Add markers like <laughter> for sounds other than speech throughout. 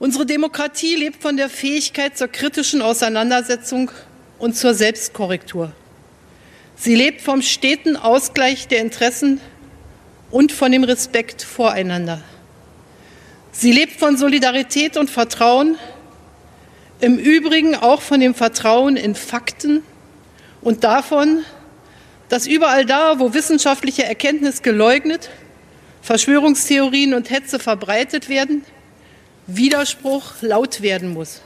Unsere Demokratie lebt von der Fähigkeit zur kritischen Auseinandersetzung und zur Selbstkorrektur. Sie lebt vom steten Ausgleich der Interessen und von dem Respekt voreinander. Sie lebt von Solidarität und Vertrauen, im Übrigen auch von dem Vertrauen in Fakten und davon, dass überall da, wo wissenschaftliche Erkenntnis geleugnet, Verschwörungstheorien und Hetze verbreitet werden, Widerspruch laut werden muss.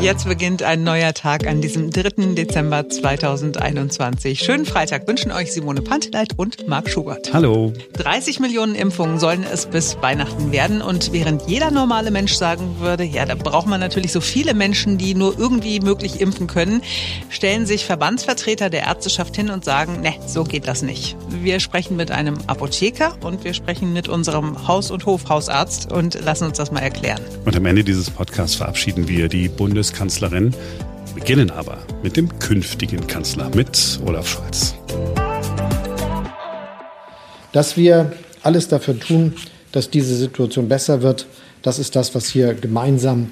Jetzt beginnt ein neuer Tag an diesem 3. Dezember 2021. Schönen Freitag wünschen euch Simone Panteleit und Marc Schubert. Hallo. 30 Millionen Impfungen sollen es bis Weihnachten werden. Und während jeder normale Mensch sagen würde, ja, da braucht man natürlich so viele Menschen, die nur irgendwie möglich impfen können, stellen sich Verbandsvertreter der Ärzteschaft hin und sagen, ne, so geht das nicht. Wir sprechen mit einem Apotheker und wir sprechen mit unserem Haus- und Hofhausarzt und lassen uns das mal erklären. Und am Ende dieses Podcasts verabschieden wir die Bundes Bundeskanzlerin, beginnen aber mit dem künftigen Kanzler, mit Olaf Scholz. Dass wir alles dafür tun, dass diese Situation besser wird, das ist das, was hier gemeinsam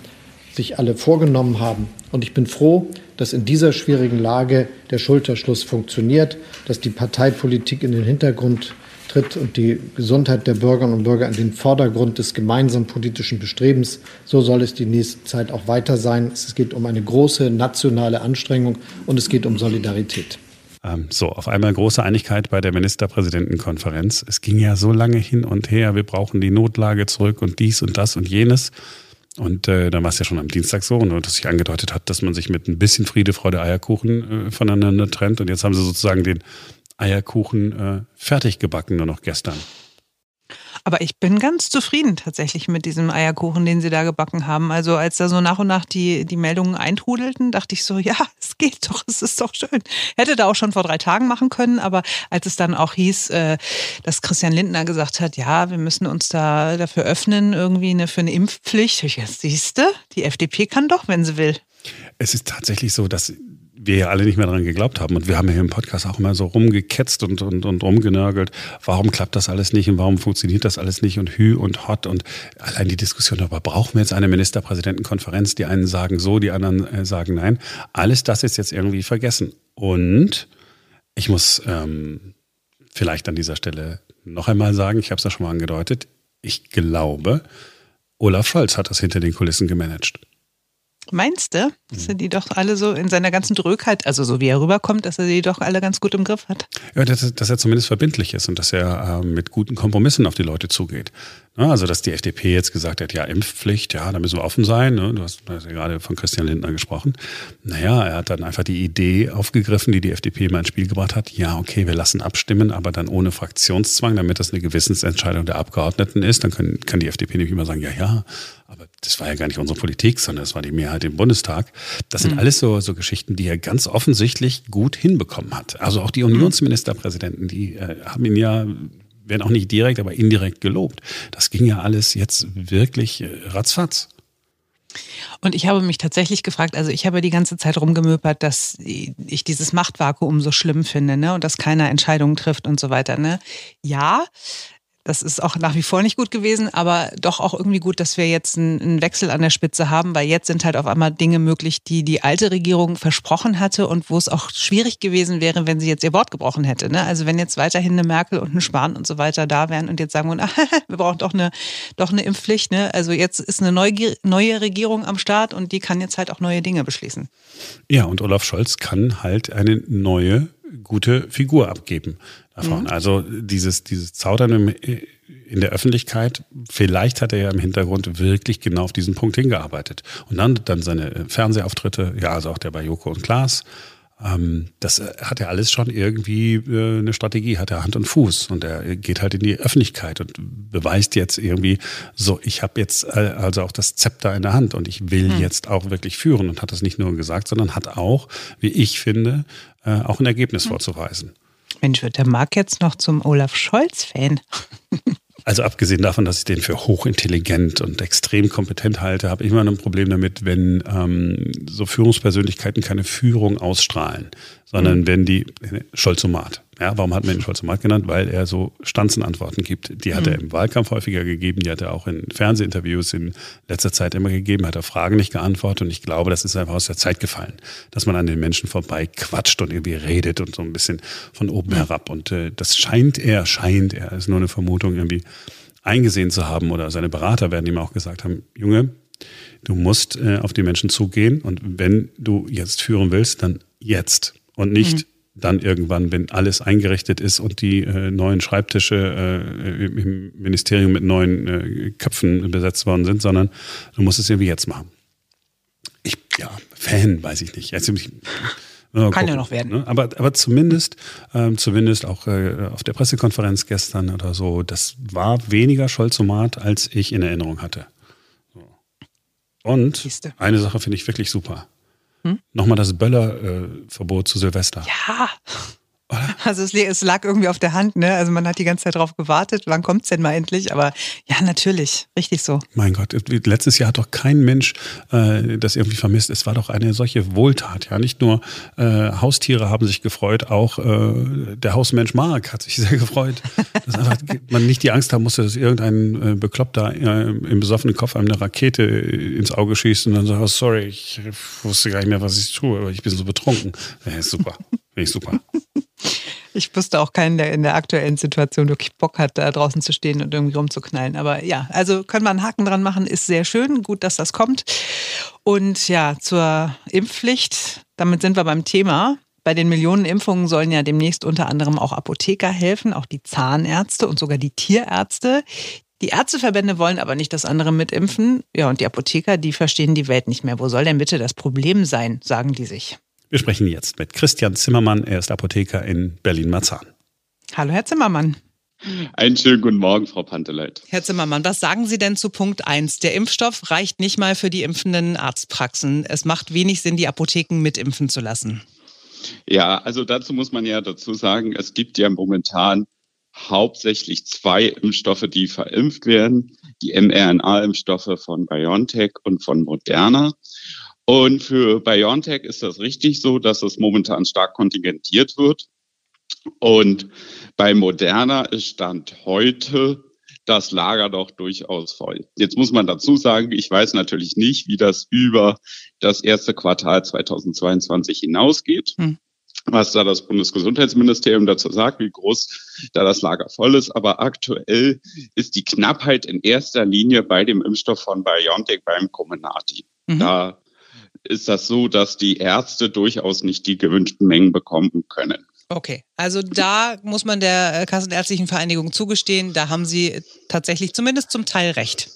sich alle vorgenommen haben. Und ich bin froh, dass in dieser schwierigen Lage der Schulterschluss funktioniert, dass die Parteipolitik in den Hintergrund tritt und die Gesundheit der Bürgerinnen und Bürger in den Vordergrund des gemeinsamen politischen Bestrebens. So soll es die nächste Zeit auch weiter sein. Es geht um eine große nationale Anstrengung und es geht um Solidarität. Ähm, so, auf einmal große Einigkeit bei der Ministerpräsidentenkonferenz. Es ging ja so lange hin und her, wir brauchen die Notlage zurück und dies und das und jenes. Und äh, dann war es ja schon am Dienstag so, und dass sich angedeutet hat, dass man sich mit ein bisschen Friede, Freude, Eierkuchen äh, voneinander trennt. Und jetzt haben sie sozusagen den Eierkuchen äh, fertig gebacken, nur noch gestern. Aber ich bin ganz zufrieden tatsächlich mit diesem Eierkuchen, den sie da gebacken haben. Also als da so nach und nach die, die Meldungen eintrudelten, dachte ich so, <laughs> ja, es geht doch, es ist doch schön. Hätte da auch schon vor drei Tagen machen können, aber als es dann auch hieß, äh, dass Christian Lindner gesagt hat, ja, wir müssen uns da dafür öffnen, irgendwie eine, für eine Impfpflicht, ich jetzt siehste, die FDP kann doch, wenn sie will. Es ist tatsächlich so, dass wir ja alle nicht mehr daran geglaubt haben. Und wir haben ja hier im Podcast auch immer so rumgeketzt und, und, und rumgenörgelt. Warum klappt das alles nicht und warum funktioniert das alles nicht und Hü und Hot und allein die Diskussion darüber, brauchen wir jetzt eine Ministerpräsidentenkonferenz? Die einen sagen so, die anderen äh, sagen nein. Alles das ist jetzt irgendwie vergessen. Und ich muss ähm, vielleicht an dieser Stelle noch einmal sagen, ich habe es ja schon mal angedeutet, ich glaube, Olaf Scholz hat das hinter den Kulissen gemanagt. Meinst du, dass er die doch alle so in seiner ganzen Drögheit, also so wie er rüberkommt, dass er die doch alle ganz gut im Griff hat? Ja, dass, dass er zumindest verbindlich ist und dass er äh, mit guten Kompromissen auf die Leute zugeht. Ja, also, dass die FDP jetzt gesagt hat, ja, Impfpflicht, ja, da müssen wir offen sein. Ne? Du, hast, du hast ja gerade von Christian Lindner gesprochen. Naja, er hat dann einfach die Idee aufgegriffen, die die FDP mal ins Spiel gebracht hat. Ja, okay, wir lassen abstimmen, aber dann ohne Fraktionszwang, damit das eine Gewissensentscheidung der Abgeordneten ist. Dann können, kann die FDP nämlich immer sagen, ja, ja, aber das war ja gar nicht unsere Politik, sondern das war die Mehrheit im Bundestag. Das sind mhm. alles so, so Geschichten, die er ganz offensichtlich gut hinbekommen hat. Also auch die mhm. Unionsministerpräsidenten, die äh, haben ihn ja werden auch nicht direkt, aber indirekt gelobt. Das ging ja alles jetzt wirklich äh, ratzfatz. Und ich habe mich tatsächlich gefragt, also ich habe die ganze Zeit rumgemöpert, dass ich dieses Machtvakuum so schlimm finde, ne? Und dass keiner Entscheidungen trifft und so weiter, ne? Ja, das ist auch nach wie vor nicht gut gewesen, aber doch auch irgendwie gut, dass wir jetzt einen, Wechsel an der Spitze haben, weil jetzt sind halt auf einmal Dinge möglich, die die alte Regierung versprochen hatte und wo es auch schwierig gewesen wäre, wenn sie jetzt ihr Wort gebrochen hätte. Ne? Also wenn jetzt weiterhin eine Merkel und eine Spahn und so weiter da wären und jetzt sagen würden, <laughs> wir brauchen doch eine, doch eine Impfpflicht. Ne? Also jetzt ist eine neue, neue Regierung am Start und die kann jetzt halt auch neue Dinge beschließen. Ja, und Olaf Scholz kann halt eine neue gute Figur abgeben davon. Mhm. Also dieses, dieses Zaudern in der Öffentlichkeit, vielleicht hat er ja im Hintergrund wirklich genau auf diesen Punkt hingearbeitet. Und dann, dann seine Fernsehauftritte, ja, also auch der bei Joko und Klaas, das hat ja alles schon irgendwie äh, eine Strategie, hat er Hand und Fuß und er geht halt in die Öffentlichkeit und beweist jetzt irgendwie, so, ich habe jetzt äh, also auch das Zepter in der Hand und ich will mhm. jetzt auch wirklich führen und hat das nicht nur gesagt, sondern hat auch, wie ich finde, äh, auch ein Ergebnis mhm. vorzuweisen. Mensch, wird der Marc jetzt noch zum Olaf Scholz-Fan? <laughs> Also abgesehen davon, dass ich den für hochintelligent und extrem kompetent halte, habe ich immer ein Problem damit, wenn ähm, so Führungspersönlichkeiten keine Führung ausstrahlen, sondern mhm. wenn die Scholzomat. Ja, warum hat man ihn Scholzomat genannt? Weil er so Stanzenantworten gibt. Die hat mhm. er im Wahlkampf häufiger gegeben, die hat er auch in Fernsehinterviews in letzter Zeit immer gegeben, hat er Fragen nicht geantwortet und ich glaube, das ist einfach aus der Zeit gefallen, dass man an den Menschen vorbei quatscht und irgendwie redet und so ein bisschen von oben mhm. herab. Und äh, das scheint er, scheint er, ist nur eine Vermutung, irgendwie eingesehen zu haben oder seine Berater werden ihm auch gesagt haben, Junge, du musst äh, auf die Menschen zugehen und wenn du jetzt führen willst, dann jetzt und nicht mhm dann irgendwann, wenn alles eingerichtet ist und die äh, neuen Schreibtische äh, im Ministerium mit neuen äh, Köpfen besetzt worden sind, sondern du musst es irgendwie jetzt machen. Ich, ja, Fan, weiß ich nicht. Jetzt, ich, Kann gucken, ja noch werden. Ne? Aber, aber zumindest, ähm, zumindest auch äh, auf der Pressekonferenz gestern oder so, das war weniger Scholzomat, als ich in Erinnerung hatte. So. Und eine Sache finde ich wirklich super. Hm? Nochmal das Böllerverbot äh, zu Silvester. Ja. Oder? <laughs> Also es, es, lag irgendwie auf der Hand, ne? Also man hat die ganze Zeit darauf gewartet, wann kommt es denn mal endlich? Aber ja, natürlich, richtig so. Mein Gott, letztes Jahr hat doch kein Mensch äh, das irgendwie vermisst. Es war doch eine solche Wohltat, ja. Nicht nur äh, Haustiere haben sich gefreut, auch äh, der Hausmensch Mark hat sich <laughs> sehr gefreut. dass einfach man nicht die Angst haben musste, dass irgendein äh, Bekloppter äh, im besoffenen Kopf einem eine Rakete ins Auge schießt und dann sagt, oh, sorry, ich wusste gar nicht mehr, was ich tue, aber ich bin so betrunken. Super. <laughs> Finde ich super. <laughs> Ich wüsste auch keinen, der in der aktuellen Situation wirklich Bock hat, da draußen zu stehen und irgendwie rumzuknallen. Aber ja, also können wir einen Haken dran machen, ist sehr schön. Gut, dass das kommt. Und ja, zur Impfpflicht, damit sind wir beim Thema. Bei den Millionen Impfungen sollen ja demnächst unter anderem auch Apotheker helfen, auch die Zahnärzte und sogar die Tierärzte. Die Ärzteverbände wollen aber nicht, dass andere mitimpfen. Ja, und die Apotheker, die verstehen die Welt nicht mehr. Wo soll denn bitte das Problem sein, sagen die sich. Wir sprechen jetzt mit Christian Zimmermann. Er ist Apotheker in Berlin-Marzahn. Hallo, Herr Zimmermann. Einen schönen guten Morgen, Frau Panteleit. Herr Zimmermann, was sagen Sie denn zu Punkt 1? Der Impfstoff reicht nicht mal für die impfenden Arztpraxen. Es macht wenig Sinn, die Apotheken mitimpfen zu lassen. Ja, also dazu muss man ja dazu sagen, es gibt ja momentan hauptsächlich zwei Impfstoffe, die verimpft werden. Die mRNA-Impfstoffe von BioNTech und von Moderna. Und für BioNTech ist das richtig so, dass es momentan stark kontingentiert wird. Und bei Moderna ist Stand heute das Lager doch durchaus voll. Jetzt muss man dazu sagen, ich weiß natürlich nicht, wie das über das erste Quartal 2022 hinausgeht. Hm. Was da das Bundesgesundheitsministerium dazu sagt, wie groß da das Lager voll ist. Aber aktuell ist die Knappheit in erster Linie bei dem Impfstoff von BioNTech beim Comirnaty. Mhm. Da ist das so, dass die Ärzte durchaus nicht die gewünschten Mengen bekommen können. Okay, also da muss man der äh, Kassenärztlichen Vereinigung zugestehen, da haben Sie tatsächlich zumindest zum Teil recht.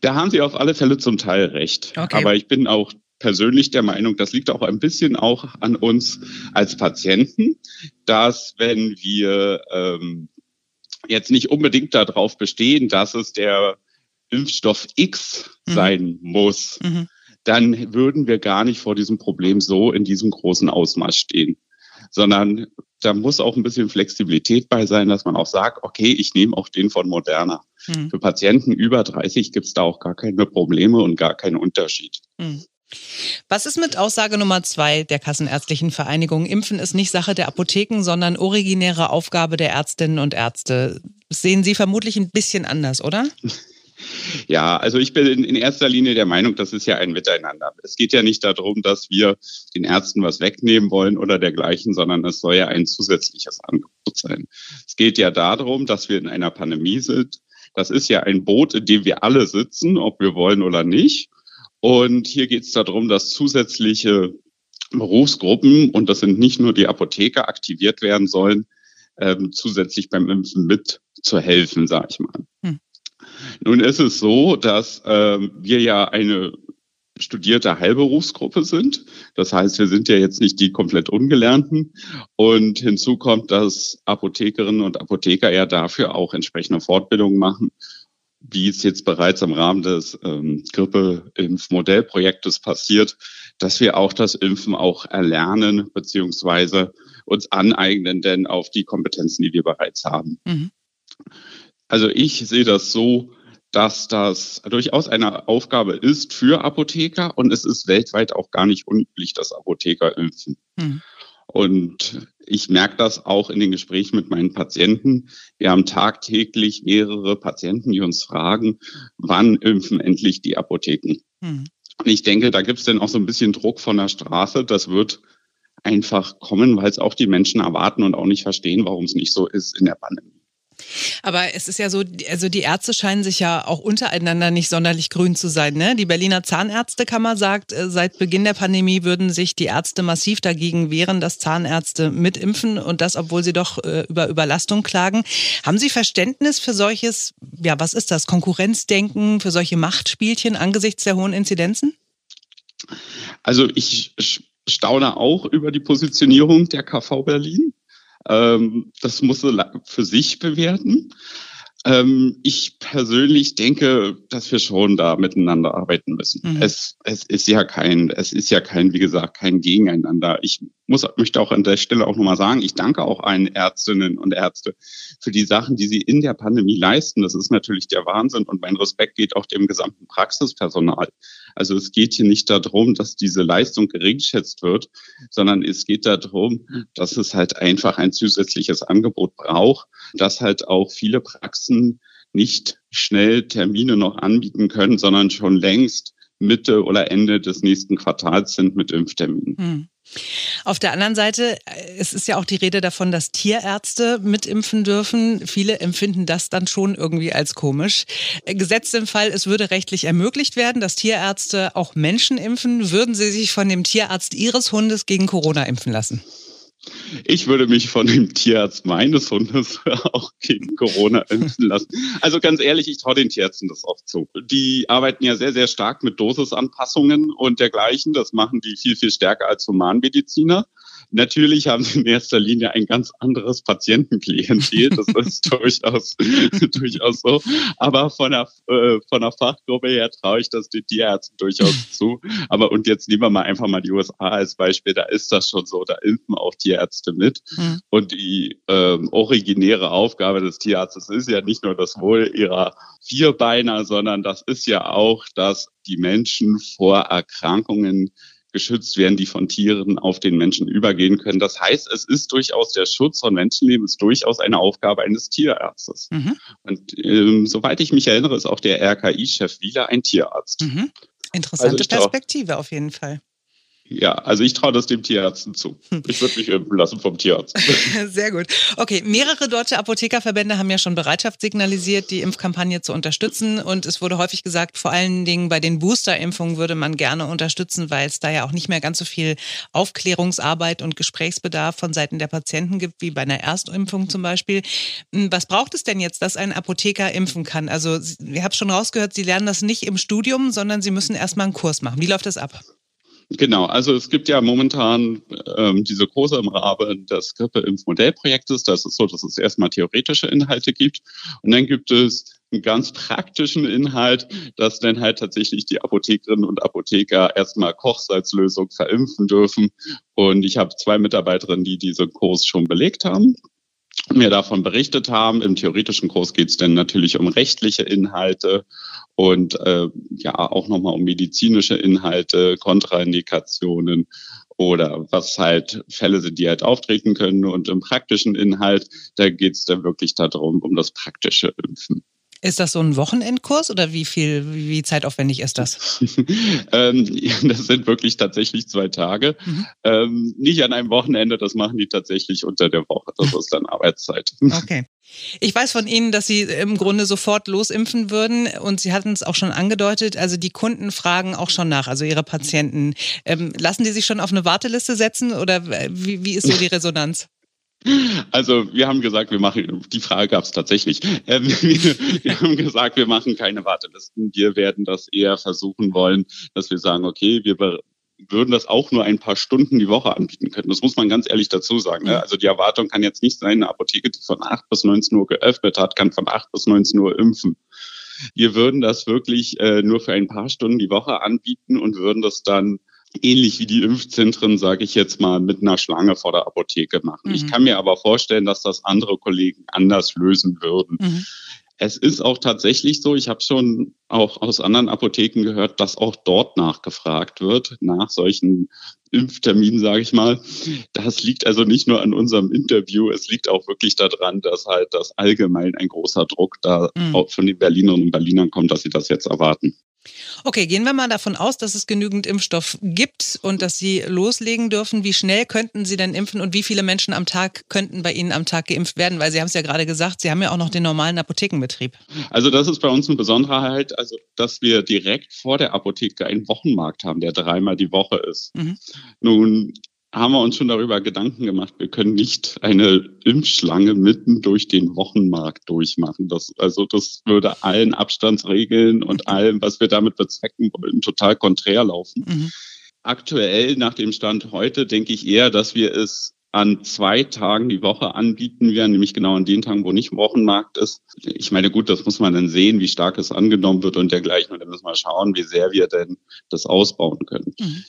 Da haben Sie auf alle Fälle zum Teil recht. Okay. Aber ich bin auch persönlich der Meinung, das liegt auch ein bisschen auch an uns als Patienten, dass wenn wir ähm, jetzt nicht unbedingt darauf bestehen, dass es der Impfstoff X mhm. sein muss, mhm dann würden wir gar nicht vor diesem Problem so in diesem großen Ausmaß stehen, sondern da muss auch ein bisschen Flexibilität bei sein, dass man auch sagt, okay, ich nehme auch den von Moderna. Mhm. Für Patienten über 30 gibt es da auch gar keine Probleme und gar keinen Unterschied. Mhm. Was ist mit Aussage Nummer zwei der Kassenärztlichen Vereinigung? Impfen ist nicht Sache der Apotheken, sondern originäre Aufgabe der Ärztinnen und Ärzte. Das sehen Sie vermutlich ein bisschen anders, oder? <laughs> Ja, also ich bin in erster Linie der Meinung, das ist ja ein Miteinander. Es geht ja nicht darum, dass wir den Ärzten was wegnehmen wollen oder dergleichen, sondern es soll ja ein zusätzliches Angebot sein. Es geht ja darum, dass wir in einer Pandemie sind. Das ist ja ein Boot, in dem wir alle sitzen, ob wir wollen oder nicht. Und hier geht es darum, dass zusätzliche Berufsgruppen, und das sind nicht nur die Apotheker, aktiviert werden sollen, ähm, zusätzlich beim Impfen mit zu helfen, sage ich mal. Hm. Nun ist es so, dass ähm, wir ja eine studierte Heilberufsgruppe sind. Das heißt, wir sind ja jetzt nicht die komplett Ungelernten. Und hinzu kommt, dass Apothekerinnen und Apotheker ja dafür auch entsprechende Fortbildungen machen, wie es jetzt bereits im Rahmen des ähm, Grippe-Impfmodellprojektes passiert, dass wir auch das Impfen auch erlernen beziehungsweise uns aneignen, denn auf die Kompetenzen, die wir bereits haben. Mhm. Also ich sehe das so, dass das durchaus eine Aufgabe ist für Apotheker und es ist weltweit auch gar nicht unüblich, dass Apotheker impfen. Hm. Und ich merke das auch in den Gesprächen mit meinen Patienten. Wir haben tagtäglich mehrere Patienten, die uns fragen, wann impfen endlich die Apotheken? Hm. Und ich denke, da gibt es dann auch so ein bisschen Druck von der Straße. Das wird einfach kommen, weil es auch die Menschen erwarten und auch nicht verstehen, warum es nicht so ist in der Pandemie. Aber es ist ja so, also die Ärzte scheinen sich ja auch untereinander nicht sonderlich grün zu sein. Ne? Die Berliner Zahnärztekammer sagt, äh, seit Beginn der Pandemie würden sich die Ärzte massiv dagegen wehren, dass Zahnärzte mitimpfen und das, obwohl sie doch äh, über Überlastung klagen. Haben Sie Verständnis für solches, ja, was ist das, Konkurrenzdenken, für solche Machtspielchen angesichts der hohen Inzidenzen? Also ich staune auch über die Positionierung der KV Berlin. Ähm, das muss er für sich bewerten. Ähm, ich persönlich denke, dass wir schon da miteinander arbeiten müssen. Mhm. Es, es ist ja kein, es ist ja kein, wie gesagt, kein Gegeneinander. Ich muss, möchte auch an der Stelle auch nochmal sagen, ich danke auch allen Ärztinnen und Ärzte für die Sachen, die sie in der Pandemie leisten. Das ist natürlich der Wahnsinn und mein Respekt geht auch dem gesamten Praxispersonal. Also es geht hier nicht darum, dass diese Leistung geringschätzt wird, sondern es geht darum, dass es halt einfach ein zusätzliches Angebot braucht, dass halt auch viele Praxen nicht schnell Termine noch anbieten können, sondern schon längst Mitte oder Ende des nächsten Quartals sind mit Impfterminen. Hm. Auf der anderen Seite, äh, es ist ja auch die Rede davon, dass Tierärzte mitimpfen dürfen. Viele empfinden das dann schon irgendwie als komisch. Äh, gesetzt im Fall, es würde rechtlich ermöglicht werden, dass Tierärzte auch Menschen impfen, würden sie sich von dem Tierarzt ihres Hundes gegen Corona impfen lassen? Ich würde mich von dem Tierarzt meines Hundes <laughs> auch gegen Corona impfen lassen. Also ganz ehrlich, ich traue den Tierärzten das oft zu. Die arbeiten ja sehr, sehr stark mit Dosisanpassungen und dergleichen. Das machen die viel, viel stärker als Humanmediziner. Natürlich haben sie in erster Linie ein ganz anderes Patientenklientel, das <laughs> ist durchaus, <laughs> durchaus so. Aber von der, äh, von der Fachgruppe her traue ich das den Tierärzten durchaus <laughs> zu. Aber und jetzt nehmen wir mal einfach mal die USA als Beispiel, da ist das schon so, da impfen auch Tierärzte mit. Mhm. Und die ähm, originäre Aufgabe des Tierarztes ist ja nicht nur das Wohl ihrer Vierbeiner, sondern das ist ja auch, dass die Menschen vor Erkrankungen geschützt werden, die von Tieren auf den Menschen übergehen können. Das heißt, es ist durchaus der Schutz von Menschenleben, ist durchaus eine Aufgabe eines Tierärztes. Mhm. Und ähm, soweit ich mich erinnere, ist auch der RKI-Chef Wieler ein Tierarzt. Mhm. Interessante also Perspektive auf jeden Fall. Ja, also ich traue das dem Tierärzten zu. Hm. Ich würde mich impfen lassen vom Tierarzt. <laughs> Sehr gut. Okay, mehrere deutsche Apothekerverbände haben ja schon Bereitschaft signalisiert, die Impfkampagne zu unterstützen. Und es wurde häufig gesagt, vor allen Dingen bei den Boosterimpfungen würde man gerne unterstützen, weil es da ja auch nicht mehr ganz so viel Aufklärungsarbeit und Gesprächsbedarf von Seiten der Patienten gibt, wie bei einer Erstimpfung zum Beispiel. Hm, was braucht es denn jetzt, dass ein Apotheker impfen kann? Also, ihr habt schon rausgehört, Sie lernen das nicht im Studium, sondern Sie müssen erstmal einen Kurs machen. Wie läuft das ab? Genau, also es gibt ja momentan ähm, diese Kurse im Rahmen des Grippe-Impf-Modellprojektes. Das ist so, dass es erstmal theoretische Inhalte gibt und dann gibt es einen ganz praktischen Inhalt, dass dann halt tatsächlich die Apothekerinnen und Apotheker erstmal Kochsalzlösung verimpfen dürfen. Und ich habe zwei Mitarbeiterinnen, die diesen Kurs schon belegt haben mir davon berichtet haben. Im theoretischen Kurs geht es dann natürlich um rechtliche Inhalte und äh, ja auch nochmal um medizinische Inhalte, Kontraindikationen oder was halt Fälle sind, die halt auftreten können. Und im praktischen Inhalt, da geht es dann wirklich darum, um das praktische Impfen. Ist das so ein Wochenendkurs oder wie viel, wie zeitaufwendig ist das? <laughs> ähm, das sind wirklich tatsächlich zwei Tage. Mhm. Ähm, nicht an einem Wochenende, das machen die tatsächlich unter der Woche. Das ist dann Arbeitszeit. <laughs> Okay. Ich weiß von Ihnen, dass Sie im Grunde sofort losimpfen würden und Sie hatten es auch schon angedeutet. Also die Kunden fragen auch schon nach, also Ihre Patienten. Ähm, lassen die sich schon auf eine Warteliste setzen oder wie, wie ist so die Resonanz? Also wir haben gesagt, wir machen, die Frage gab es tatsächlich, ähm, wir, <laughs> wir, haben gesagt, wir machen keine Wartelisten. Wir werden das eher versuchen wollen, dass wir sagen, okay, wir würden das auch nur ein paar Stunden die Woche anbieten können. Das muss man ganz ehrlich dazu sagen. Ne? Also die Erwartung kann jetzt nicht sein, eine Apotheke, die von 8 bis 19 Uhr geöffnet hat, kann von 8 bis 19 Uhr impfen. Wir würden das wirklich äh, nur für ein paar Stunden die Woche anbieten und würden das dann ähnlich wie die Impfzentren, sage ich jetzt mal, mit einer Schlange vor der Apotheke machen. Mhm. Ich kann mir aber vorstellen, dass das andere Kollegen anders lösen würden. Mhm. es ist auch tatsächlich so, ich habe schon auch aus anderen Apotheken gehört, dass auch dort nachgefragt wird, nach solchen Impfterminen, sage ich mal. Das liegt also nicht nur an unserem Interview, es liegt auch wirklich daran, dass halt das allgemein ein großer Druck da mhm. auch von den Berlinerinnen und Berlinern kommt, dass sie das jetzt erwarten. Okay, gehen wir mal davon aus, dass es genügend Impfstoff gibt und dass Sie loslegen dürfen. Wie schnell könnten Sie denn impfen und wie viele Menschen am Tag könnten bei Ihnen am Tag geimpft werden? Weil Sie haben es ja gerade gesagt, Sie haben ja auch noch den normalen Apothekenbetrieb. Also das ist bei uns eine Besonderheit, also dass wir direkt vor der Apotheke einen Wochenmarkt haben, der dreimal die Woche ist. Mhm. Nun haben wir uns schon darüber Gedanken gemacht, wir können nicht eine Impfschlange mitten durch den Wochenmarkt durchmachen. Das, also das würde allen Abstandsregeln und allem, was wir damit bezwecken wollen, total konträr laufen. Mhm. Aktuell, nach dem Stand heute, denke ich eher, dass wir es an zwei Tagen die Woche anbieten werden, nämlich genau an den Tagen, wo nicht Wochenmarkt ist. Ich meine, gut, das muss man dann sehen, wie stark es angenommen wird und dergleichen. Und dann müssen wir schauen, wie sehr wir denn das ausbauen können. Mhm.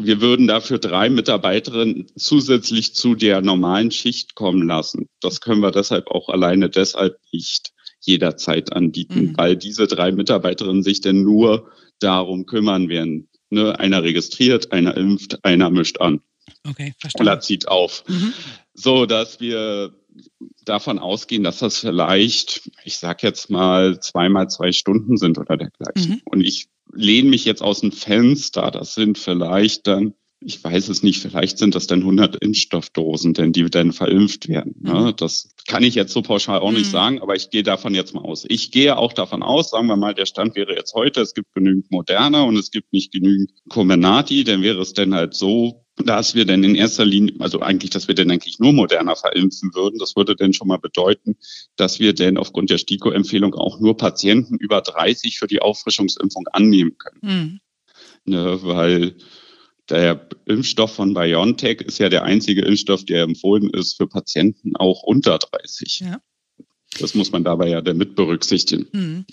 Wir würden dafür drei Mitarbeiterinnen zusätzlich zu der normalen Schicht kommen lassen. Das können wir deshalb auch alleine deshalb nicht jederzeit anbieten, mhm. weil diese drei Mitarbeiterinnen sich denn nur darum kümmern werden. Ne, einer registriert, einer impft, einer mischt an. Okay, verstanden. Oder zieht auf. Mhm. So, dass wir davon ausgehen, dass das vielleicht, ich sag jetzt mal, zweimal zwei Stunden sind oder dergleichen. Mhm. Und ich lehne mich jetzt aus dem Fenster. Das sind vielleicht dann, ich weiß es nicht, vielleicht sind das dann 100 Impfstoffdosen, denn die dann verimpft werden. Ne? Mhm. Das kann ich jetzt so pauschal auch mhm. nicht sagen, aber ich gehe davon jetzt mal aus. Ich gehe auch davon aus, sagen wir mal, der Stand wäre jetzt heute, es gibt genügend Moderna und es gibt nicht genügend Comenati, dann wäre es dann halt so, dass wir denn in erster Linie, also eigentlich, dass wir denn eigentlich nur moderner verimpfen würden. Das würde denn schon mal bedeuten, dass wir denn aufgrund der STIKO-Empfehlung auch nur Patienten über 30 für die Auffrischungsimpfung annehmen können. Mhm. Ne, weil der Impfstoff von BioNTech ist ja der einzige Impfstoff, der empfohlen ist für Patienten auch unter 30. Ja. Das muss man dabei ja mit berücksichtigen. Mhm.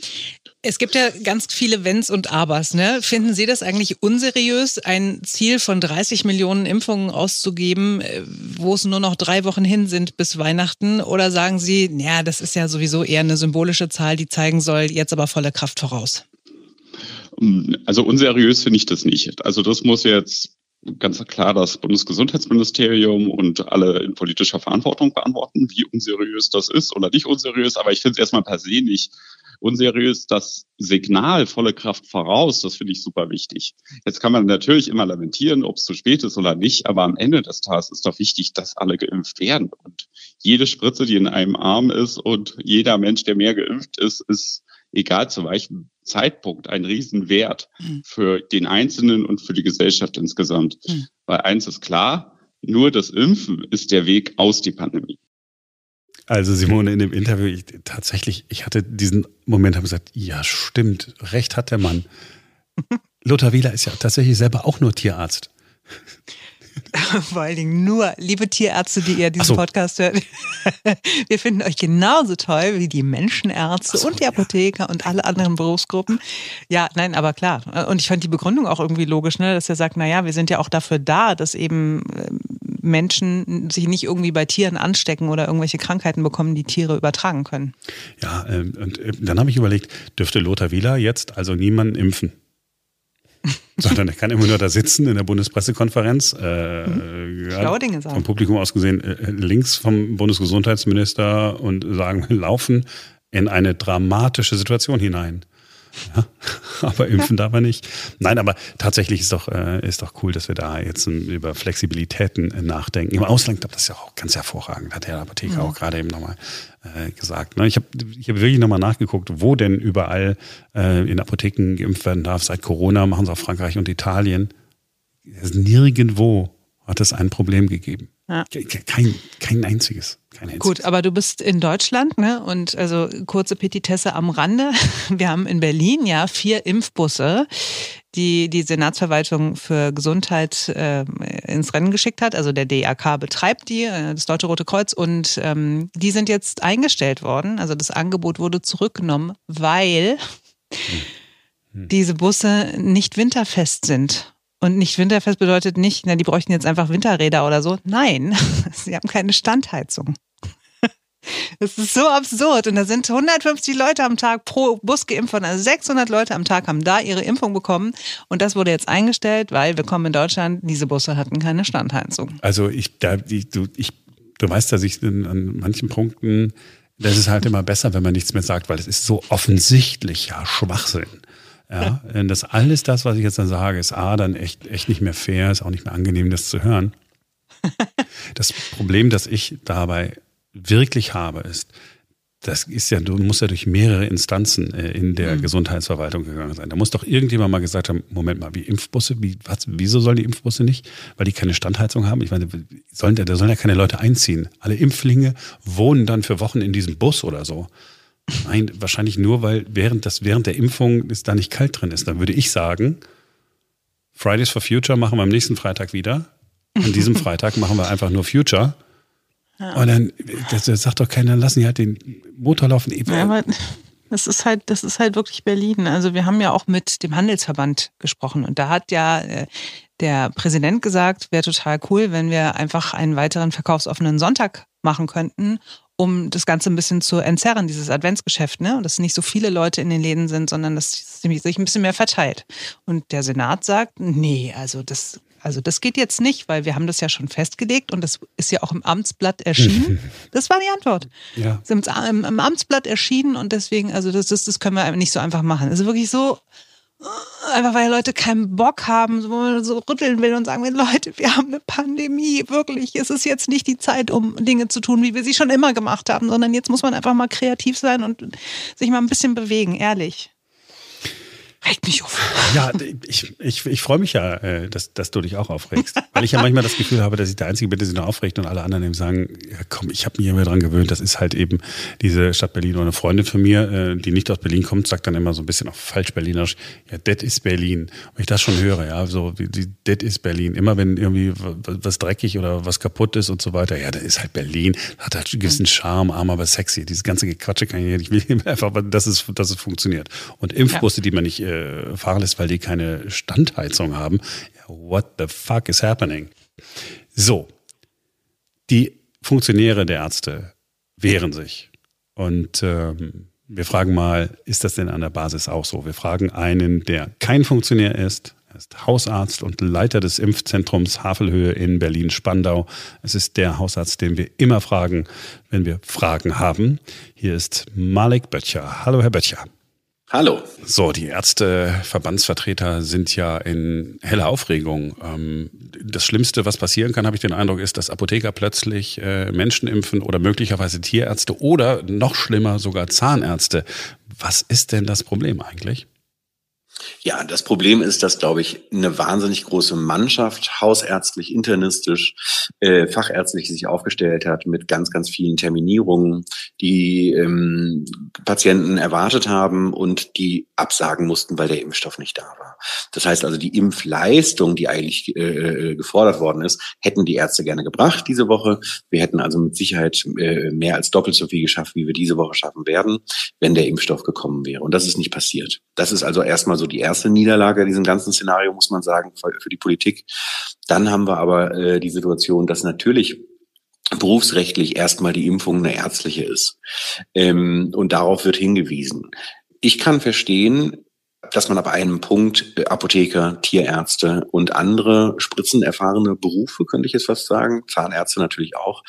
Es gibt ja ganz viele Wenns und Abers. Ne? Finden Sie das eigentlich unseriös, ein Ziel von 30 Millionen Impfungen auszugeben, äh, wo es nur noch drei Wochen hin sind bis Weihnachten? Oder sagen Sie, naja, das ist ja sowieso eher eine symbolische Zahl, die zeigen soll, jetzt aber volle Kraft voraus? Also unseriös finde ich das nicht. Also das muss jetzt ganz klar das Bundesgesundheitsministerium und alle in politischer Verantwortung beantworten, wie unseriös das ist oder nicht unseriös. Aber ich finde es erstmal per se nicht unseriös. Das Signal volle Kraft voraus, das finde ich super wichtig. Jetzt kann man natürlich immer lamentieren, ob es zu spät ist oder nicht, aber am Ende des Tages ist doch wichtig, dass alle geimpft werden. Und jede Spritze, die in einem Arm ist und jeder Mensch, der mehr geimpft ist, ist egal zu welchem Zeitpunkt ein Riesenwert mhm. für den Einzelnen und für die Gesellschaft insgesamt. Mhm. Weil eins ist klar, nur das Impfen ist der Weg aus die Pandemie. Also Simone, in dem Interview, ich, tatsächlich, ich hatte diesen Moment, habe gesagt, ja stimmt, recht hat der Mann. <laughs> Lothar Wieler ist ja tatsächlich selber auch nur Tierarzt. <laughs> Vor allen Dingen nur, liebe Tierärzte, die ihr diesen so. Podcast hört. <laughs> Wir finden euch genauso toll wie die Menschenärzte so, und die Apotheker ja. und alle anderen Berufsgruppen. Ja, nein, aber klar. Und ich fand die Begründung auch irgendwie logisch, ne, dass er sagt, na ja, wir sind ja auch dafür da, dass eben ähm, Menschen sich nicht irgendwie bei Tieren anstecken oder irgendwelche Krankheiten bekommen, die Tiere übertragen können. Ja, ähm, und äh, dann habe ich überlegt, dürfte Lothar Wieler jetzt also niemanden impfen? <laughs> sondern er kann immer nur da sitzen in der Bundespressekonferenz. Äh, mhm. ja, Dinge sagen. Vom Publikum aus gesehen äh, links vom Bundesgesundheitsminister und sagen, wir laufen in eine dramatische Situation hinein. Ja, <laughs> aber impfen darf er nicht. Nein, aber tatsächlich ist doch, äh, ist doch cool, dass wir da jetzt über Flexibilitäten äh, nachdenken. Im Ausland glaube das ist ja auch ganz hervorragend, hat der Apotheker mhm. auch gerade eben nochmal äh, gesagt. Ne? Ich habe ich hab wirklich nochmal nachgeguckt, wo denn überall äh, in Apotheken geimpft werden darf. Seit Corona machen es auch Frankreich und Italien. Nirgendwo hat es ein Problem gegeben. Ja. Kein, kein einziges. Kein einziges. Gut, aber du bist in Deutschland, ne? Und also kurze Petitesse am Rande. <laughs> Wir haben in Berlin ja vier Impfbusse, die die Senatsverwaltung für Gesundheit äh, ins Rennen geschickt hat. Also der DRK betreibt die, äh, das Deutsche Rote Kreuz, und ähm, die sind jetzt eingestellt worden. Also das Angebot wurde zurückgenommen, weil hm. Hm. diese Busse nicht winterfest sind. Und nicht winterfest bedeutet nicht, na, die bräuchten jetzt einfach Winterräder oder so. Nein, <laughs> sie haben keine Standheizung. <laughs> Das ist so absurd. Und da sind 150 Leute am Tag pro Bus geimpft worden. Also 600 Leute am Tag haben da ihre Impfung bekommen. Und das wurde jetzt eingestellt, weil wir kommen in Deutschland, diese Busse hatten keine Standheizung. Also ich, da, ich, du, ich, du weißt, dass ich in, an manchen Punkten, das ist halt immer besser, wenn man nichts mehr sagt, weil es ist so offensichtlich ja Schwachsinn. Ja, das alles das, was ich jetzt dann sage, ist A, dann echt, echt nicht mehr fair, ist auch nicht mehr angenehm, das zu hören. <laughs> Das Problem, das ich dabei wirklich habe, ist, das ist ja, du musst ja durch mehrere Instanzen äh, in der mhm. Gesundheitsverwaltung gegangen sein. Da muss doch irgendjemand mal gesagt haben, Moment mal, wie Impfbusse, wie, was, wieso sollen die Impfbusse nicht? Weil die keine Standheizung haben? Ich meine, sollen, da sollen ja keine Leute einziehen. Alle Impflinge wohnen dann für Wochen in diesem Bus oder so. Nein, wahrscheinlich nur, weil während, das, während der Impfung es da nicht kalt drin ist. Dann würde ich sagen, Fridays for Future machen wir am nächsten Freitag wieder. An diesem Freitag <laughs> machen wir einfach nur Future ja. Und dann, das, das sagt doch keiner, lassen die halt den Motor laufen. Ja, aber das ist halt, das ist halt wirklich Berlin. Also wir haben ja auch mit dem Handelsverband gesprochen und da hat ja äh, der Präsident gesagt, wäre total cool, wenn wir einfach einen weiteren verkaufsoffenen Sonntag machen könnten, um das Ganze ein bisschen zu entzerren, dieses Adventsgeschäft, ne? Und dass nicht so viele Leute in den Läden sind, sondern dass es sich ein bisschen mehr verteilt. Und der Senat sagt, nee, also das also das geht jetzt nicht, weil wir haben das ja schon festgelegt und das ist ja auch im Amtsblatt erschienen. <laughs> Das war die Antwort. Ja. Im, im, Amtsblatt erschienen und deswegen, also das, das, das können wir nicht so einfach machen. Es ist wirklich so, einfach weil Leute keinen Bock haben, wo man so rütteln will und sagen will, Leute, wir haben eine Pandemie, wirklich, es ist jetzt nicht die Zeit, um Dinge zu tun, wie wir sie schon immer gemacht haben, sondern jetzt muss man einfach mal kreativ sein und sich mal ein bisschen bewegen, ehrlich. Regt mich auf. Ja, ich, ich, ich freue mich ja, äh, dass, dass du dich auch aufregst. Weil ich ja manchmal das Gefühl habe, dass ich der Einzige bin, der sich nur aufregt und alle anderen eben sagen, ja komm, ich habe mich immer dran gewöhnt. Das ist halt eben diese Stadt Berlin. Und eine Freundin von mir, äh, die nicht aus Berlin kommt, sagt dann immer so ein bisschen auf falsch Berlinerisch, ja, das ist Berlin. Und ich das schon höre, ja, so, das ist Berlin. Immer wenn irgendwie was dreckig oder was kaputt ist und so weiter, ja, das ist halt Berlin. Hat halt einen gewissen Charme, arm, aber sexy. Dieses ganze Gequatsche kann ich nicht. Ich will <laughs> einfach, dass es, dass es funktioniert. Und Impfbusse, ja. die man nicht äh, äh, fahren lässt, weil die keine Standheizung haben. What the fuck is happening? So, die Funktionäre der Ärzte wehren sich. Und ähm, wir fragen mal, ist das denn an der Basis auch so? Wir fragen einen, der kein Funktionär ist. Er ist Hausarzt und Leiter des Impfzentrums Havelhöhe in Berlin-Spandau. Es ist der Hausarzt, den wir immer fragen, wenn wir Fragen haben. Hier ist Malik Böttcher. Hallo, Herr Böttcher. Hallo. So, die Ärzteverbandsvertreter sind ja in heller Aufregung. Ähm, das Schlimmste, was passieren kann, habe ich den Eindruck, ist, dass Apotheker plötzlich äh, Menschen impfen oder möglicherweise Tierärzte oder noch schlimmer sogar Zahnärzte. Was ist denn das Problem eigentlich? Ja, das Problem ist, dass, glaube ich, eine wahnsinnig große Mannschaft, hausärztlich, internistisch, äh, fachärztlich sich aufgestellt hat mit ganz, ganz vielen Terminierungen, die ähm, Patienten erwartet haben und die absagen mussten, weil der Impfstoff nicht da war. Das heißt also, die Impfleistung, die eigentlich äh, äh gefordert worden ist, hätten die Ärzte gerne gebracht diese Woche. Wir hätten also mit Sicherheit äh, mehr als doppelt so viel geschafft, wie wir diese Woche schaffen werden, wenn der Impfstoff gekommen wäre. Und das ist nicht passiert. Das ist also erstmal so die erste Niederlage in diesem ganzen Szenario, muss man sagen, für, für die Politik. Dann haben wir aber äh, die Situation, dass natürlich berufsrechtlich erstmal die Impfung eine ärztliche ist. Ähm, und darauf wird hingewiesen. Ich kann verstehen, dass man ab einem Punkt äh, Apotheker, Tierärzte und andere spritzenerfahrene Berufe, könnte ich jetzt fast sagen, Zahnärzte natürlich auch,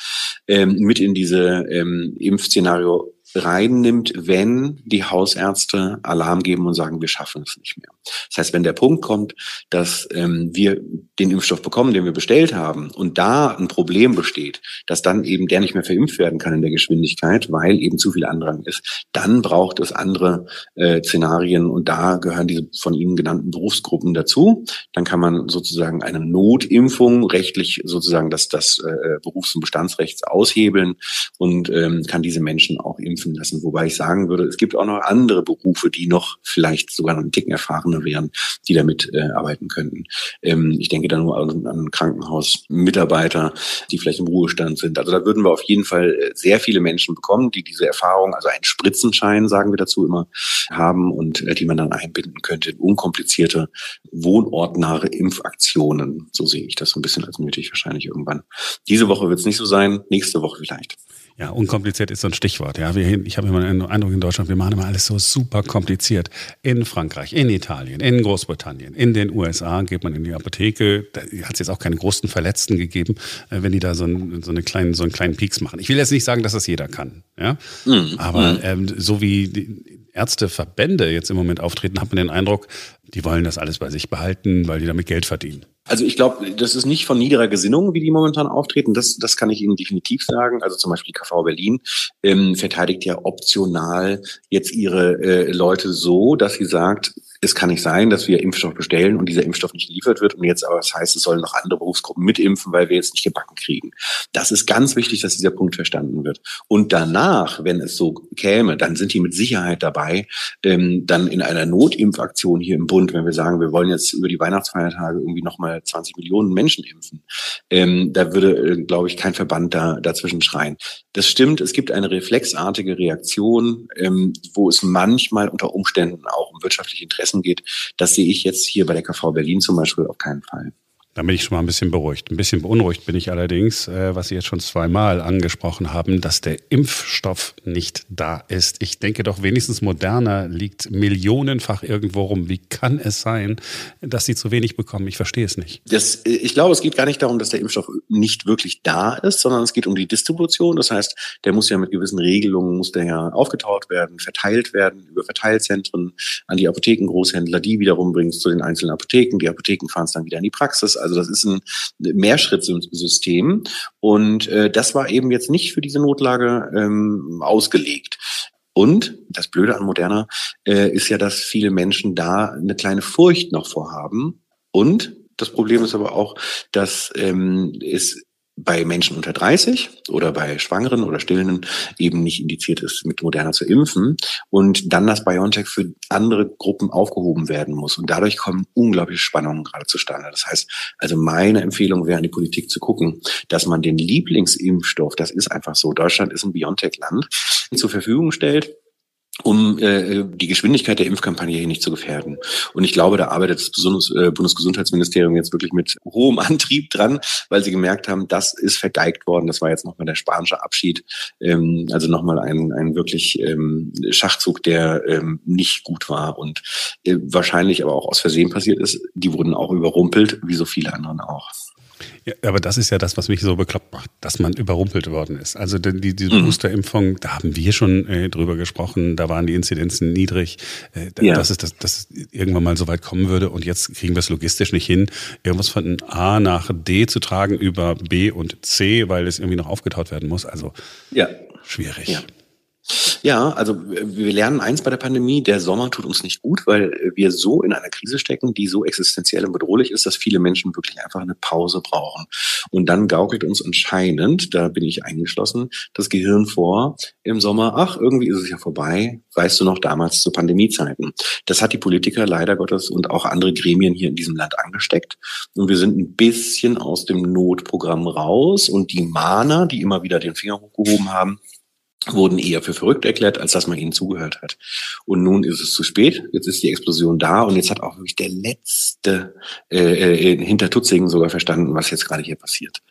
ähm, mit in diese ähm, Impfszenario reinnimmt, wenn die Hausärzte Alarm geben und sagen, wir schaffen es nicht mehr. Das heißt, wenn der Punkt kommt, dass ähm, wir den Impfstoff bekommen, den wir bestellt haben, und da ein Problem besteht, dass dann eben der nicht mehr verimpft werden kann in der Geschwindigkeit, weil eben zu viel Andrang ist, dann braucht es andere äh, Szenarien und da gehören diese von Ihnen genannten Berufsgruppen dazu. Dann kann man sozusagen eine Notimpfung rechtlich sozusagen das, das äh, Berufs- und Bestandsrechts aushebeln und ähm, kann diese Menschen auch impfen lassen. Wobei ich sagen würde, es gibt auch noch andere Berufe, die noch vielleicht sogar noch einen Ticken erfahrener Erfahrene wären, die damit äh, arbeiten könnten. Ähm, ich denke da nur an, an Krankenhausmitarbeiter, die vielleicht im Ruhestand sind. Also da würden wir auf jeden Fall äh, sehr viele Menschen bekommen, die diese Erfahrung, also einen Spritzenschein, sagen wir dazu immer, haben und äh, die man dann einbinden könnte in unkomplizierte, wohnortnahe Impfaktionen. So sehe ich das so ein bisschen als nötig wahrscheinlich irgendwann. Diese Woche wird es nicht so sein, nächste Woche vielleicht. Ja, unkompliziert ist so ein Stichwort. Ja, wir, ich habe immer den Eindruck in Deutschland, wir machen immer alles so super kompliziert. In Frankreich, in Italien, in Großbritannien, in den USA geht man in die Apotheke. Da hat es jetzt auch keine großen Verletzten gegeben, äh, wenn die da so, ein, so, eine kleinen, so einen kleinen Peaks machen. Ich will jetzt nicht sagen, dass das jeder kann. Ja, mhm. aber mhm. ähm, so wie Ärzteverbände jetzt im Moment auftreten, hat man den Eindruck, die wollen das alles bei sich behalten, weil die damit Geld verdienen. Also ich glaube, das ist nicht von niederer Gesinnung, wie die momentan auftreten. Das, das kann ich Ihnen definitiv sagen. Also zum Beispiel die KV Berlin ähm, verteidigt ja optional jetzt ihre äh, Leute so, dass sie sagt, es kann nicht sein, dass wir Impfstoff bestellen und dieser Impfstoff nicht geliefert wird und jetzt aber das heißt, es sollen noch andere Berufsgruppen mitimpfen, weil wir jetzt nicht gebacken kriegen. Das ist ganz wichtig, dass dieser Punkt verstanden wird. Und danach, wenn es so käme, dann sind die mit Sicherheit dabei, ähm, dann in einer Notimpfaktion hier im Bund, wenn wir sagen, wir wollen jetzt über die Weihnachtsfeiertage irgendwie nochmal 20 Millionen Menschen impfen, ähm, da würde, äh, glaube ich, kein Verband da dazwischen schreien. Das stimmt, es gibt eine reflexartige Reaktion, ähm, wo es manchmal unter Umständen auch um wirtschaftliche Interessen Interessen geht. Das sehe ich jetzt hier bei der KV Berlin zum Beispiel auf keinen Fall. Da bin ich schon mal ein bisschen beruhigt. Ein bisschen beunruhigt bin ich allerdings, äh, was Sie jetzt schon zweimal angesprochen haben, dass der Impfstoff nicht da ist. Ich denke doch wenigstens Moderna liegt millionenfach irgendwo rum. Wie kann es sein, dass Sie zu wenig bekommen? Ich verstehe es nicht. Das, ich glaube, es geht gar nicht darum, dass der Impfstoff nicht wirklich da ist, sondern es geht um die Distribution. Das heißt, der muss ja mit gewissen Regelungen, muss der ja aufgetaut werden, verteilt werden über Verteilzentren an die Apothekengroßhändler, die wiederum bringen es zu den einzelnen Apotheken. Die Apotheken fahren es dann wieder in die Praxis. Also das ist ein Mehrschrittsystem. Und äh, das war eben jetzt nicht für diese Notlage ähm, ausgelegt. Und das Blöde an Moderna äh, ist ja, dass viele Menschen da eine kleine Furcht noch vorhaben. Und das Problem ist aber auch, dass ähm, es bei Menschen unter 30 oder bei Schwangeren oder Stillenden eben nicht indiziert ist, mit Moderna zu impfen und dann das BioNTech für andere Gruppen aufgehoben werden muss. Und dadurch kommen unglaubliche Spannungen gerade zustande. Das heißt, also meine Empfehlung wäre an die Politik zu gucken, dass man den Lieblingsimpfstoff, das ist einfach so, Deutschland ist ein BioNTech-Land, zur Verfügung stellt um äh, die Geschwindigkeit der Impfkampagne hier nicht zu gefährden. Und ich glaube, da arbeitet das Bundes äh, Bundesgesundheitsministerium jetzt wirklich mit <laughs> hohem Antrieb dran, weil sie gemerkt haben, das ist vergeigt worden. Das war jetzt nochmal der spanische Abschied. Ähm, also nochmal ein, ein wirklich ähm, Schachzug, der ähm, nicht gut war und äh, wahrscheinlich aber auch aus Versehen passiert ist. Die wurden auch überrumpelt, wie so viele anderen auch. Ja, aber das ist ja das, was mich so bekloppt macht, dass man überrumpelt worden ist. Also die, diese mhm. Boosterimpfung, da haben wir schon äh, drüber gesprochen, da waren die Inzidenzen niedrig, äh, ja. dass, es, dass, dass es irgendwann mal so weit kommen würde und jetzt kriegen wir es logistisch nicht hin, irgendwas von A nach D zu tragen über B und C, weil es irgendwie noch aufgetaut werden muss. Also ja. schwierig. Ja. Ja, also wir lernen eins bei der Pandemie, der Sommer tut uns nicht gut, weil wir so in einer Krise stecken, die so existenziell und bedrohlich ist, dass viele Menschen wirklich einfach eine Pause brauchen. Und dann gaukelt uns anscheinend, da bin ich eingeschlossen, das Gehirn vor im Sommer, ach, irgendwie ist es ja vorbei, weißt du noch damals zu Pandemiezeiten. Das hat die Politiker leider Gottes und auch andere Gremien hier in diesem Land angesteckt. Und wir sind ein bisschen aus dem Notprogramm raus und die Mahner, die immer wieder den Finger hochgehoben haben, wurden eher für verrückt erklärt, als dass man ihnen zugehört hat. Und nun ist es zu spät, jetzt ist die Explosion da und jetzt hat auch wirklich der letzte äh, äh hinter Tutzingen sogar verstanden, was jetzt gerade hier passiert.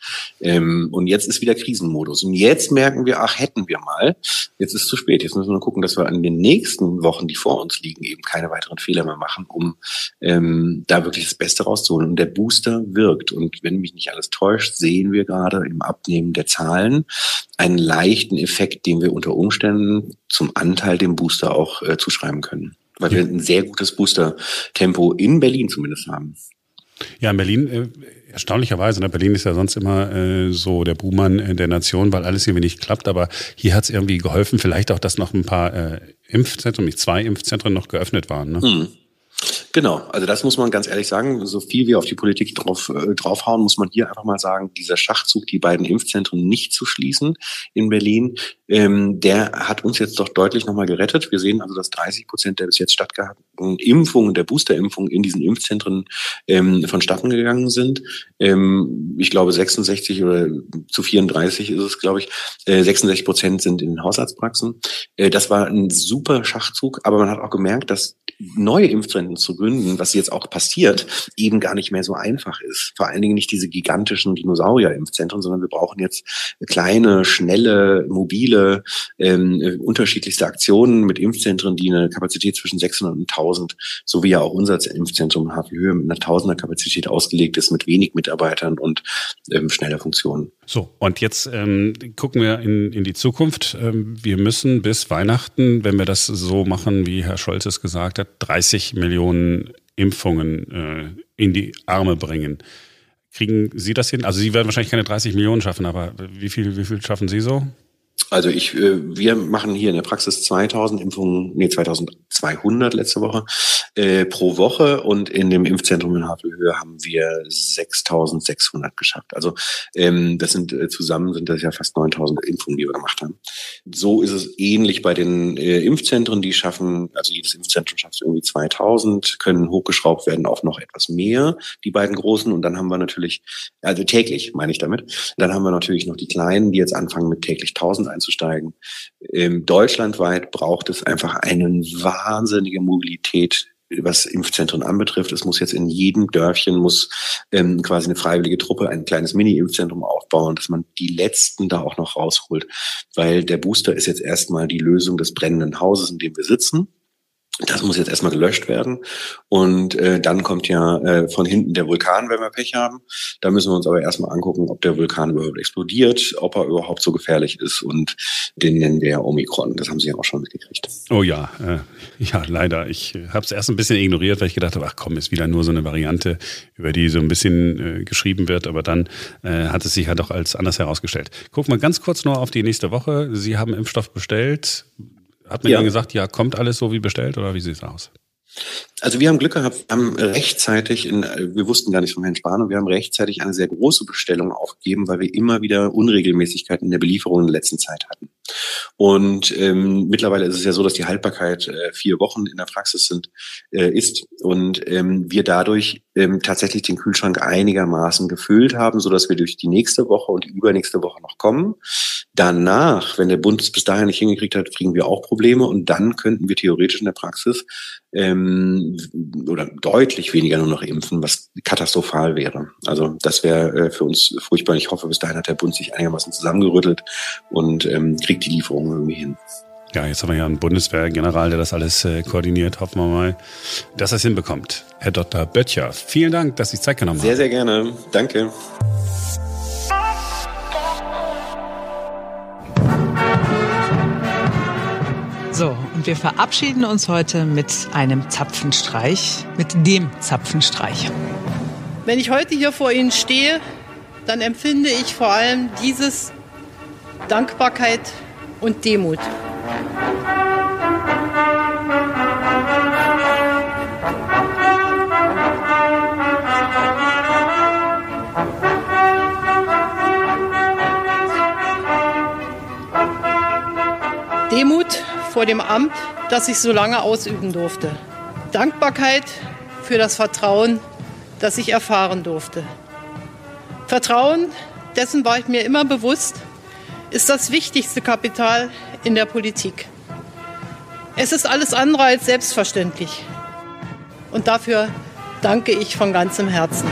Ähm, und jetzt ist wieder Krisenmodus. Und jetzt merken wir, ach, hätten wir mal, jetzt ist es zu spät. Jetzt müssen wir nur gucken, dass wir an den nächsten Wochen, die vor uns liegen, eben keine weiteren Fehler mehr machen, um ähm, da wirklich das Beste rauszuholen. Und der Booster wirkt. Und wenn mich nicht alles täuscht, sehen wir gerade im Abnehmen der Zahlen einen leichten Effekt, den wir wir unter Umständen zum Anteil dem Booster auch äh, zuschreiben können. Weil ja. wir ein sehr gutes Booster-Tempo in Berlin zumindest haben. Ja, in Berlin, äh, erstaunlicherweise, ne? Berlin ist ja sonst immer äh, so der Buhmann äh, der Nation, weil alles irgendwie nicht klappt, aber hier hat es irgendwie geholfen, vielleicht auch, dass noch ein paar äh, Impfzentren, nicht zwei Impfzentren noch geöffnet waren. Ne? Mhm. Genau, also das muss man ganz ehrlich sagen. So viel wir auf die Politik drauf, äh, draufhauen, muss man hier einfach mal sagen, dieser Schachzug, die beiden Impfzentren nicht zu schließen in Berlin, ähm, der hat uns jetzt doch deutlich nochmal gerettet. Wir sehen also, dass 30 Prozent der bis jetzt stattgefunden Impfungen, der Boosterimpfung in diesen Impfzentren ähm, vonstatten gegangen sind. Ähm, ich glaube 66 oder zu 34 ist es, glaube ich. Äh, 66 Prozent sind in den Hausarztpraxen. Äh, das war ein super Schachzug, aber man hat auch gemerkt, dass neue Impfzentren zu gründen, was jetzt auch passiert, eben gar nicht mehr so einfach ist. Vor allen Dingen nicht diese gigantischen Dinosaurier-Impfzentren, sondern wir brauchen jetzt kleine, schnelle, mobile, ähm, unterschiedlichste Aktionen mit Impfzentren, die eine Kapazität zwischen 600 und 1000, so wie ja auch unser Impfzentrum Höhe mit einer Tausender Kapazität ausgelegt ist, mit wenig Mitarbeitern und ähm, schneller Funktionen. So, und jetzt ähm, gucken wir in, in die Zukunft. Ähm, wir müssen bis Weihnachten, wenn wir das so machen, wie Herr Scholz es gesagt hat, 30 Millionen Impfungen äh, in die Arme bringen. Kriegen Sie das hin? Also Sie werden wahrscheinlich keine 30 Millionen schaffen, aber wie viel, wie viel schaffen Sie so? Also ich, äh, wir machen hier in der Praxis 2000 Impfungen, nee 2200 letzte Woche äh, pro Woche und in dem Impfzentrum in Havelhöhe haben wir 6600 geschafft. Also ähm, das sind äh, zusammen sind das ja fast 9000 Impfungen, die wir gemacht haben. So ist es ähnlich bei den äh, Impfzentren, die schaffen, also jedes Impfzentrum schafft irgendwie 2000, können hochgeschraubt werden auf noch etwas mehr, die beiden großen und dann haben wir natürlich, also täglich meine ich damit, dann haben wir natürlich noch die kleinen, die jetzt anfangen mit täglich 1000 einzusteigen. Ähm, deutschlandweit braucht es einfach eine wahnsinnige Mobilität was Impfzentren anbetrifft. Es muss jetzt in jedem Dörfchen muss ähm, quasi eine freiwillige Truppe ein kleines Mini-Impfzentrum aufbauen, dass man die letzten da auch noch rausholt, weil der Booster ist jetzt erstmal die Lösung des brennenden Hauses, in dem wir sitzen. Das muss jetzt erstmal gelöscht werden. Und äh, dann kommt ja äh, von hinten der Vulkan, wenn wir Pech haben. Da müssen wir uns aber erstmal angucken, ob der Vulkan überhaupt explodiert, ob er überhaupt so gefährlich ist. Und den nennen wir ja Omikron. Das haben Sie ja auch schon mitgekriegt. Oh ja, äh, ja, leider. Ich habe es erst ein bisschen ignoriert, weil ich gedacht habe, ach komm, ist wieder nur so eine Variante, über die so ein bisschen äh, geschrieben wird. Aber dann äh, hat es sich ja doch als anders herausgestellt. Gucken wir ganz kurz nur auf die nächste Woche. Sie haben Impfstoff bestellt. Hat man ja. Ihnen gesagt, ja, kommt alles so wie bestellt oder wie sieht es aus? Also wir haben Glück gehabt, wir haben rechtzeitig, in, wir wussten gar nicht vom Herrn Spahn, und wir haben rechtzeitig eine sehr große Bestellung aufgegeben, weil wir immer wieder Unregelmäßigkeiten in der Belieferung in der letzten Zeit hatten. Und ähm, mittlerweile ist es ja so, dass die Haltbarkeit äh, vier Wochen in der Praxis sind, äh, ist und ähm, wir dadurch ähm, tatsächlich den Kühlschrank einigermaßen gefüllt haben, so dass wir durch die nächste Woche und die übernächste Woche noch kommen. Danach, wenn der Bund es bis dahin nicht hingekriegt hat, kriegen wir auch Probleme und dann könnten wir theoretisch in der Praxis ähm, oder deutlich weniger nur noch impfen, was katastrophal wäre. Also das wäre äh, für uns furchtbar. Ich hoffe, bis dahin hat der Bund sich einigermaßen zusammengerüttelt und ähm, kriegt die Lieferung irgendwie hin. Ja, jetzt haben wir ja einen Bundeswehrgeneral, der das alles äh, koordiniert. Hoffen wir mal, dass er es hinbekommt. Herr Dr. Böttcher, vielen Dank, dass Sie Zeit genommen haben. Sehr, sehr gerne. Danke. So, und wir verabschieden uns heute mit einem Zapfenstreich, mit dem Zapfenstreich. Wenn ich heute hier vor Ihnen stehe, dann empfinde ich vor allem dieses Dankbarkeit und Demut. Demut vor dem Amt, das ich so lange ausüben durfte. Dankbarkeit für das Vertrauen, das ich erfahren durfte. Vertrauen, dessen war ich mir immer bewusst, ist das wichtigste Kapital in der Politik. Es ist alles andere als selbstverständlich. Und dafür danke ich von ganzem Herzen.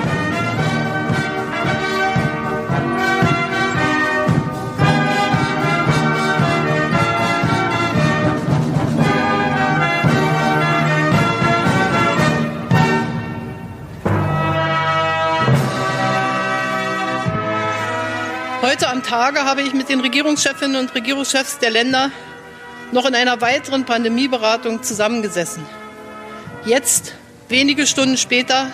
Tage habe ich mit den Regierungschefinnen und Regierungschefs der Länder noch in einer weiteren Pandemieberatung zusammengesessen. Jetzt, wenige Stunden später,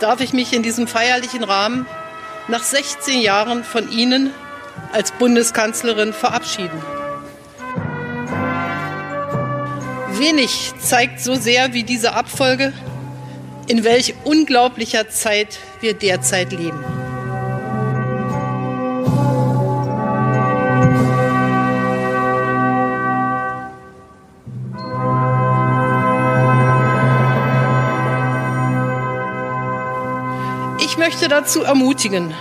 darf ich mich in diesem feierlichen Rahmen nach 16 Jahren von Ihnen als Bundeskanzlerin verabschieden. Wenig zeigt so sehr wie diese Abfolge, in welch unglaublicher Zeit wir derzeit leben. Möchte dazu ermutigen,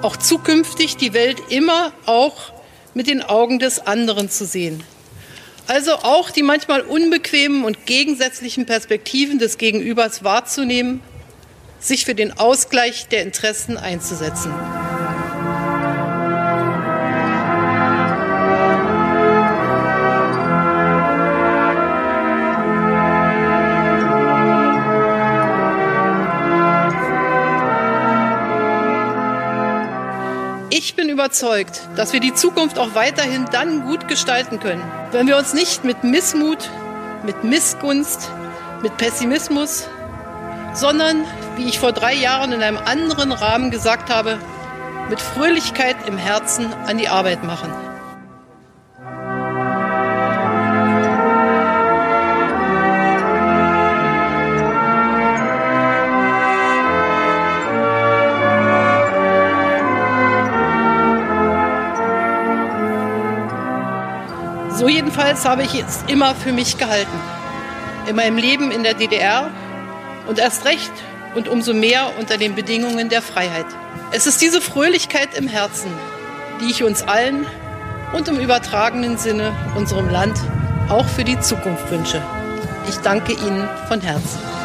auch zukünftig die Welt immer auch mit den Augen des anderen zu sehen. Also auch die manchmal unbequemen und gegensätzlichen Perspektiven des Gegenübers wahrzunehmen, sich für den Ausgleich der Interessen einzusetzen. Überzeugt, dass wir die Zukunft auch weiterhin dann gut gestalten können, wenn wir uns nicht mit Missmut, mit Missgunst, mit Pessimismus, sondern, wie ich vor drei Jahren in einem anderen Rahmen gesagt habe, mit Fröhlichkeit im Herzen an die Arbeit machen. Jedenfalls habe ich es immer für mich gehalten. In meinem Leben in der DDR und erst recht und umso mehr unter den Bedingungen der Freiheit. Es ist diese Fröhlichkeit im Herzen, die ich uns allen und im übertragenen Sinne unserem Land auch für die Zukunft wünsche. Ich danke Ihnen von Herzen.